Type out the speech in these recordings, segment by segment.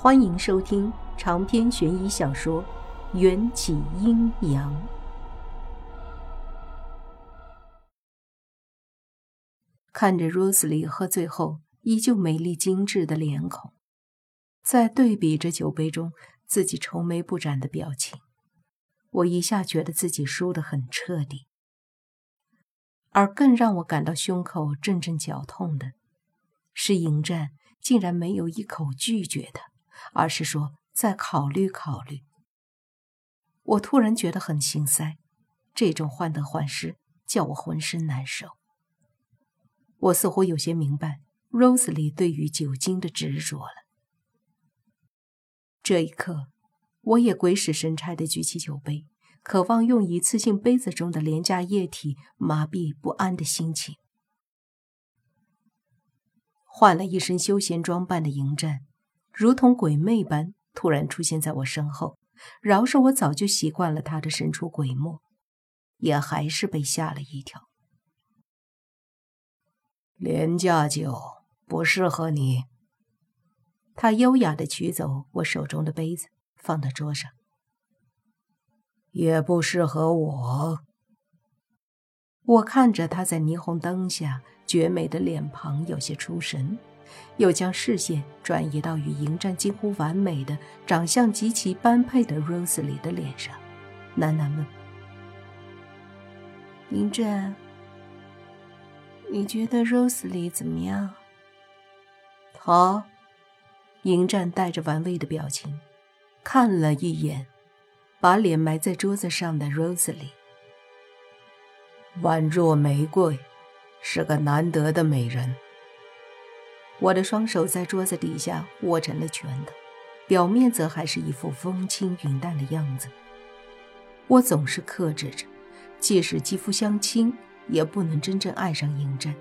欢迎收听长篇悬疑小说《缘起阴阳》。看着 Rosely 喝醉后依旧美丽精致的脸孔，在对比着酒杯中自己愁眉不展的表情，我一下觉得自己输得很彻底。而更让我感到胸口阵阵绞痛的，是迎战竟然没有一口拒绝他。而是说再考虑考虑。我突然觉得很心塞，这种患得患失叫我浑身难受。我似乎有些明白 Rosely 对于酒精的执着了。这一刻，我也鬼使神差地举起酒杯，渴望用一次性杯子中的廉价液体麻痹不安的心情。换了一身休闲装扮的迎战。如同鬼魅般突然出现在我身后，饶是我早就习惯了他的神出鬼没，也还是被吓了一跳。廉价酒不适合你。他优雅地取走我手中的杯子，放到桌上。也不适合我。我看着他在霓虹灯下绝美的脸庞，有些出神。又将视线转移到与迎战几乎完美的、长相极其般配的 Rose 里的脸上，喃喃问：“迎战，你觉得 Rose 里怎么样？”他，迎战带着玩味的表情，看了一眼，把脸埋在桌子上的 Rose 里，宛若玫瑰，是个难得的美人。我的双手在桌子底下握成了拳头，表面则还是一副风轻云淡的样子。我总是克制着，即使肌肤相亲，也不能真正爱上嬴政。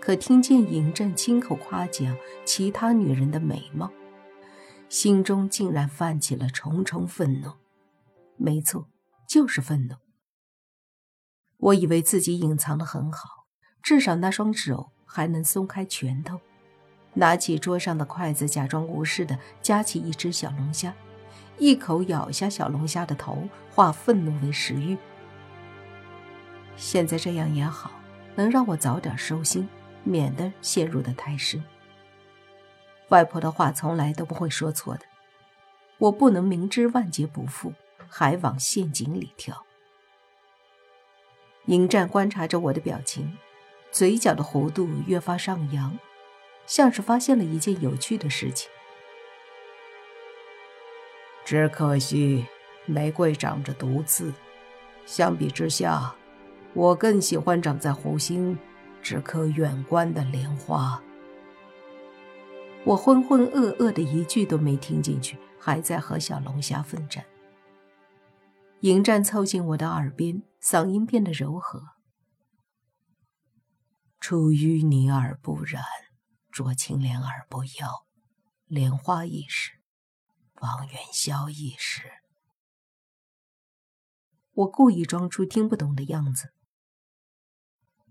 可听见嬴政亲口夸奖其他女人的美貌，心中竟然泛起了重重愤怒。没错，就是愤怒。我以为自己隐藏的很好，至少那双手还能松开拳头。拿起桌上的筷子，假装无事的夹起一只小龙虾，一口咬下小龙虾的头，化愤怒为食欲。现在这样也好，能让我早点收心，免得陷入的太深。外婆的话从来都不会说错的，我不能明知万劫不复，还往陷阱里跳。迎战观察着我的表情，嘴角的弧度越发上扬。像是发现了一件有趣的事情，只可惜玫瑰长着毒刺。相比之下，我更喜欢长在湖心、只可远观的莲花。我浑浑噩噩的一句都没听进去，还在和小龙虾奋战。迎战凑近我的耳边，嗓音变得柔和：“出淤泥而不染。”濯清涟而不妖，莲花易逝，望元宵易逝。我故意装出听不懂的样子。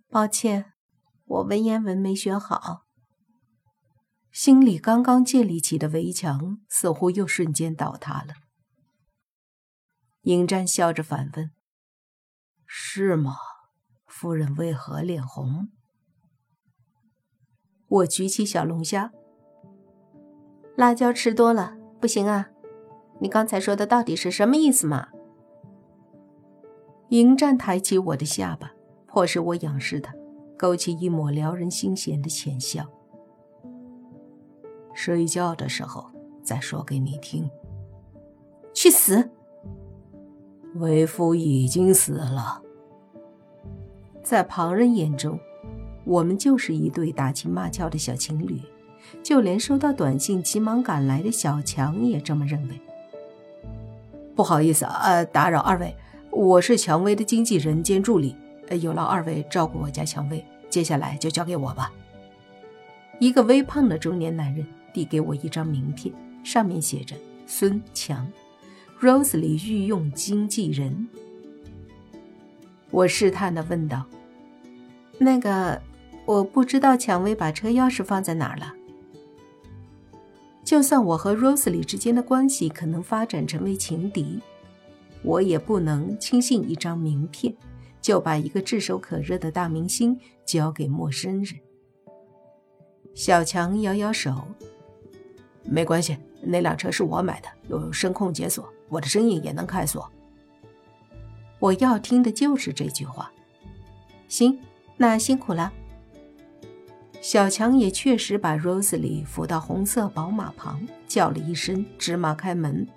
抱歉，我文言文没学好。心里刚刚建立起的围墙似乎又瞬间倒塌了。迎战笑着反问：“是吗？夫人为何脸红？”我举起小龙虾，辣椒吃多了不行啊！你刚才说的到底是什么意思嘛？迎战抬起我的下巴，迫使我仰视他，勾起一抹撩人心弦的浅笑。睡觉的时候再说给你听。去死！为夫已经死了，在旁人眼中。我们就是一对打情骂俏的小情侣，就连收到短信急忙赶来的小强也这么认为。不好意思啊，打扰二位，我是蔷薇的经纪人兼助理，有劳二位照顾我家蔷薇，接下来就交给我吧。一个微胖的中年男人递给我一张名片，上面写着“孙强，Rose 里御用经纪人”。我试探地问道：“那个？”我不知道蔷薇把车钥匙放在哪儿了。就算我和 Rosely 之间的关系可能发展成为情敌，我也不能轻信一张名片就把一个炙手可热的大明星交给陌生人。小强摇摇手，没关系，那辆车是我买的，有声控解锁，我的声音也能开锁。我要听的就是这句话。行，那辛苦了。小强也确实把 Rosely 扶到红色宝马旁，叫了一声“芝麻开门”，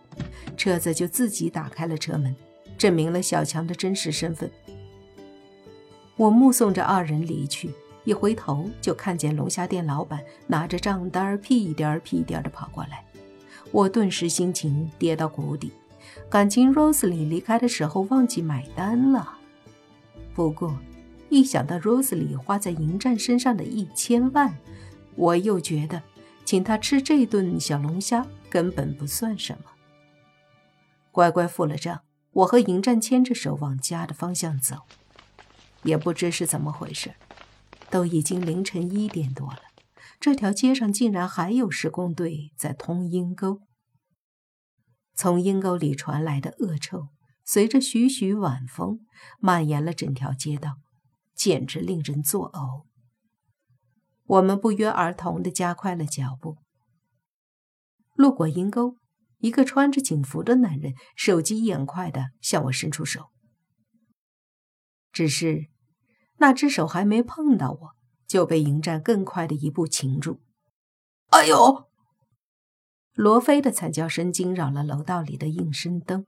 车子就自己打开了车门，证明了小强的真实身份。我目送着二人离去，一回头就看见龙虾店老板拿着账单屁颠儿屁颠儿的跑过来，我顿时心情跌到谷底，感情 Rosely 离开的时候忘记买单了。不过。一想到 Rosely 花在迎战身上的一千万，我又觉得请他吃这顿小龙虾根本不算什么。乖乖付了账，我和迎战牵着手往家的方向走。也不知是怎么回事，都已经凌晨一点多了，这条街上竟然还有施工队在通阴沟。从阴沟里传来的恶臭，随着徐徐晚风蔓延了整条街道。简直令人作呕。我们不约而同地加快了脚步。路过阴沟，一个穿着警服的男人手疾眼快地向我伸出手。只是，那只手还没碰到我，就被迎战更快的一步擒住。哎呦！罗非的惨叫声惊扰了楼道里的应声灯。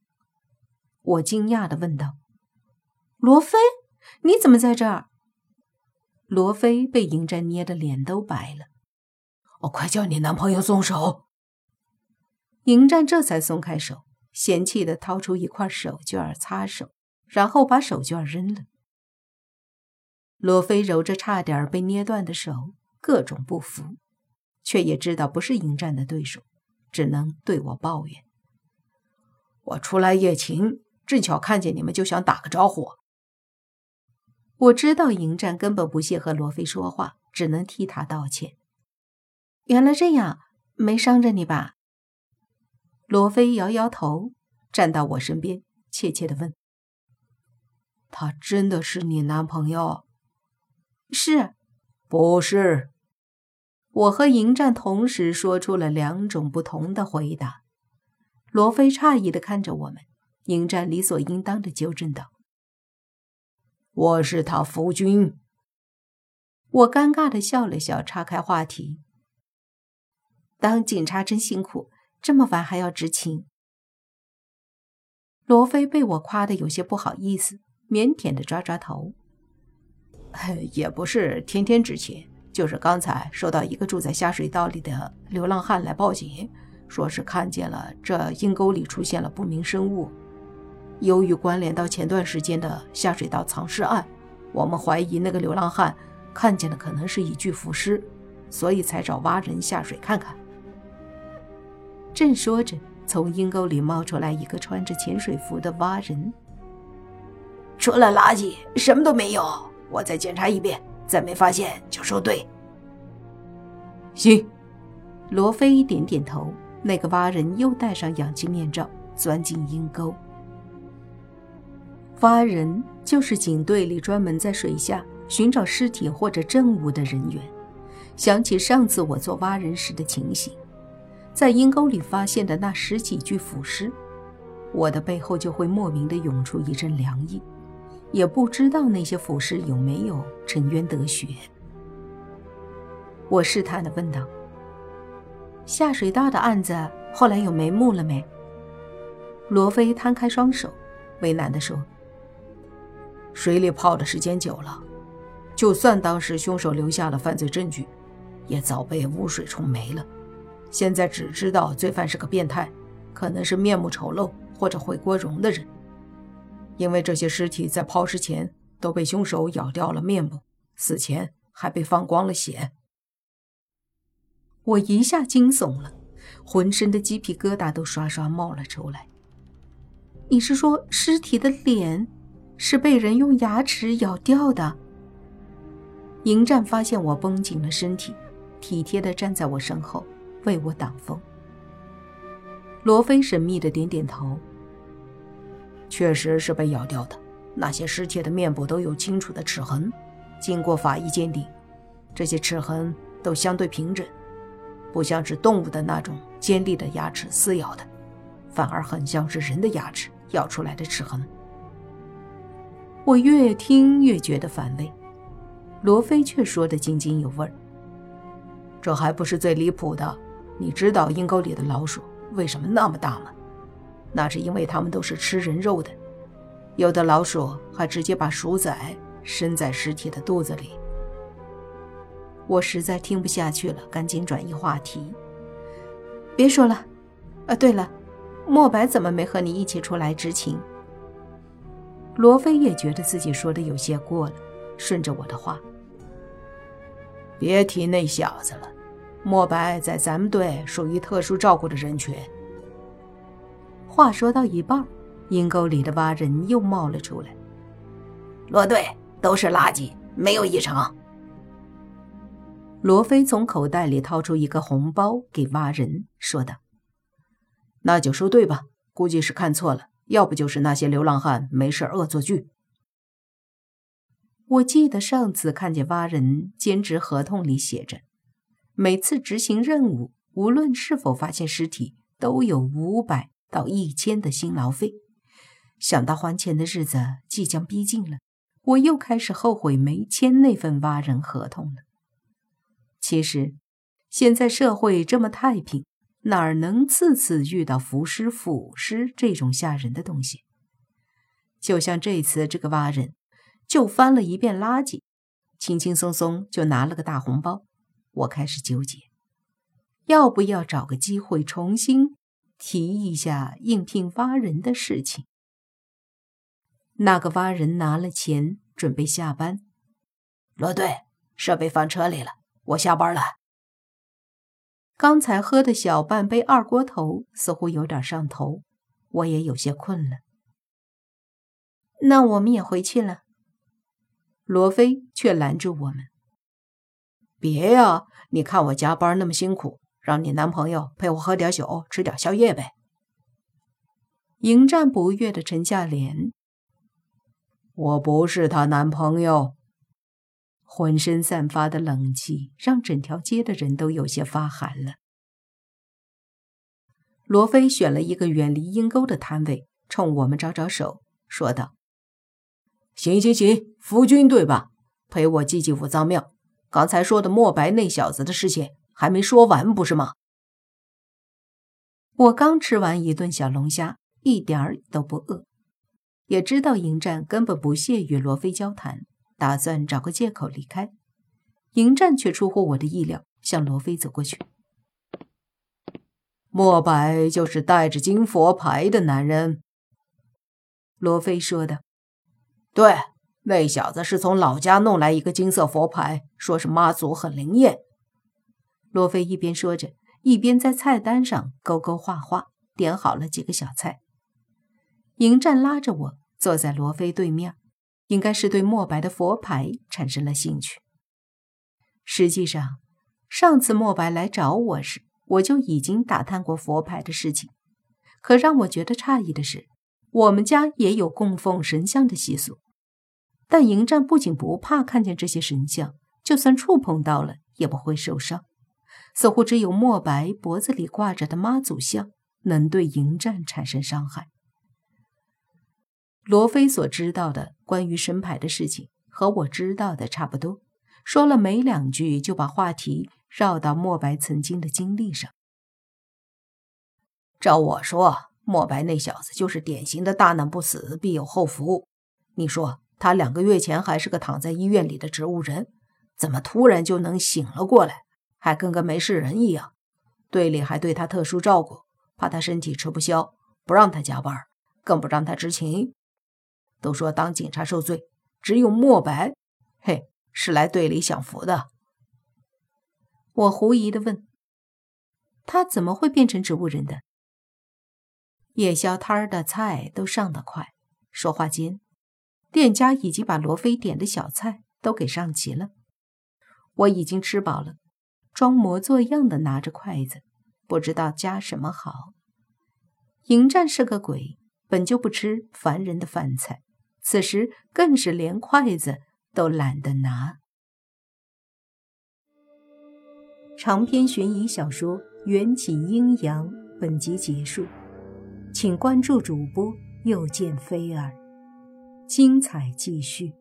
我惊讶地问道：“罗非？”你怎么在这儿？罗非被迎战捏的脸都白了。我快叫你男朋友松手！迎战这才松开手，嫌弃的掏出一块手绢擦手，然后把手绢扔了。罗非揉着差点被捏断的手，各种不服，却也知道不是迎战的对手，只能对我抱怨：“我出来夜勤，正巧看见你们，就想打个招呼。”我知道迎战根本不屑和罗非说话，只能替他道歉。原来这样，没伤着你吧？罗非摇摇头，站到我身边，怯怯地问：“他真的是你男朋友？”“是。”“不是。”我和迎战同时说出了两种不同的回答。罗非诧异地看着我们，迎战理所应当地纠正道。我是他夫君。我尴尬的笑了笑，岔开话题。当警察真辛苦，这么晚还要执勤。罗非被我夸的有些不好意思，腼腆的抓抓头。也不是天天执勤，就是刚才收到一个住在下水道里的流浪汉来报警，说是看见了这阴沟里出现了不明生物。由于关联到前段时间的下水道藏尸案，我们怀疑那个流浪汉看见的可能是一具浮尸，所以才找蛙人下水看看。正说着，从阴沟里冒出来一个穿着潜水服的蛙人。除了垃圾，什么都没有。我再检查一遍，再没发现就收队。行。罗非点点头。那个蛙人又戴上氧气面罩，钻进阴沟。蛙人就是警队里专门在水下寻找尸体或者证物的人员。想起上次我做蛙人时的情形，在阴沟里发现的那十几具腐尸，我的背后就会莫名的涌出一阵凉意。也不知道那些腐尸有没有沉冤得雪。我试探的问道：“下水道的案子后来有眉目了没？”罗非摊开双手，为难的说。水里泡的时间久了，就算当时凶手留下了犯罪证据，也早被污水冲没了。现在只知道罪犯是个变态，可能是面目丑陋或者会过容的人。因为这些尸体在抛尸前都被凶手咬掉了面部，死前还被放光了血。我一下惊悚了，浑身的鸡皮疙瘩都刷刷冒了出来。你是说尸体的脸？是被人用牙齿咬掉的。迎战发现我绷紧了身体，体贴地站在我身后，为我挡风。罗非神秘的点点头。确实是被咬掉的，那些尸体的面部都有清楚的齿痕，经过法医鉴定，这些齿痕都相对平整，不像是动物的那种尖利的牙齿撕咬的，反而很像是人的牙齿咬出来的齿痕。我越听越觉得反胃，罗非却说得津津有味儿。这还不是最离谱的，你知道阴沟里的老鼠为什么那么大吗？那是因为它们都是吃人肉的，有的老鼠还直接把鼠仔伸在尸体的肚子里。我实在听不下去了，赶紧转移话题。别说了，啊，对了，莫白怎么没和你一起出来执勤？罗非也觉得自己说的有些过了，顺着我的话：“别提那小子了，莫白在咱们队属于特殊照顾的人群。”话说到一半，阴沟里的蛙人又冒了出来。罗队都是垃圾，没有异常。罗非从口袋里掏出一个红包给蛙人，说道：“那就说对吧？估计是看错了，要不就是那些流浪汉没事恶作剧。”我记得上次看见蛙人兼职合同里写着，每次执行任务，无论是否发现尸体，都有五百。到一千的辛劳费，想到还钱的日子即将逼近了，我又开始后悔没签那份挖人合同了。其实，现在社会这么太平，哪儿能次次遇到浮尸、腐尸这种吓人的东西？就像这次这个挖人，就翻了一遍垃圾，轻轻松松就拿了个大红包。我开始纠结，要不要找个机会重新。提一下应聘挖人的事情。那个挖人拿了钱，准备下班。罗队，设备放车里了，我下班了。刚才喝的小半杯二锅头似乎有点上头，我也有些困了。那我们也回去了。罗非却拦住我们：“别呀，你看我加班那么辛苦。”让你男朋友陪我喝点酒，吃点宵夜呗。迎战不悦的沉下脸。我不是她男朋友。浑身散发的冷气让整条街的人都有些发寒了。罗非选了一个远离阴沟的摊位，冲我们招招手，说道：“行行行，夫君对吧？陪我祭祭五脏庙。刚才说的莫白那小子的事情。”还没说完，不是吗？我刚吃完一顿小龙虾，一点儿都不饿，也知道迎战根本不屑与罗非交谈，打算找个借口离开。迎战却出乎我的意料，向罗非走过去。莫白就是带着金佛牌的男人。罗非说的，对，那小子是从老家弄来一个金色佛牌，说是妈祖很灵验。罗非一边说着，一边在菜单上勾勾画画，点好了几个小菜。迎战拉着我坐在罗非对面，应该是对莫白的佛牌产生了兴趣。实际上，上次莫白来找我时，我就已经打探过佛牌的事情。可让我觉得诧异的是，我们家也有供奉神像的习俗，但迎战不仅不怕看见这些神像，就算触碰到了也不会受伤。似乎只有莫白脖子里挂着的妈祖像能对迎战产生伤害。罗非所知道的关于神牌的事情和我知道的差不多，说了没两句就把话题绕到莫白曾经的经历上。照我说，莫白那小子就是典型的大难不死必有后福。你说他两个月前还是个躺在医院里的植物人，怎么突然就能醒了过来？还跟个没事人一样，队里还对他特殊照顾，怕他身体吃不消，不让他加班，更不让他执勤。都说当警察受罪，只有莫白，嘿，是来队里享福的。我狐疑的问：“他怎么会变成植物人的？”夜宵摊儿的菜都上得快，说话间，店家已经把罗非点的小菜都给上齐了。我已经吃饱了。装模作样的拿着筷子，不知道夹什么好。迎战是个鬼，本就不吃凡人的饭菜，此时更是连筷子都懒得拿。长篇悬疑小说《缘起阴阳》本集结束，请关注主播，又见菲儿，精彩继续。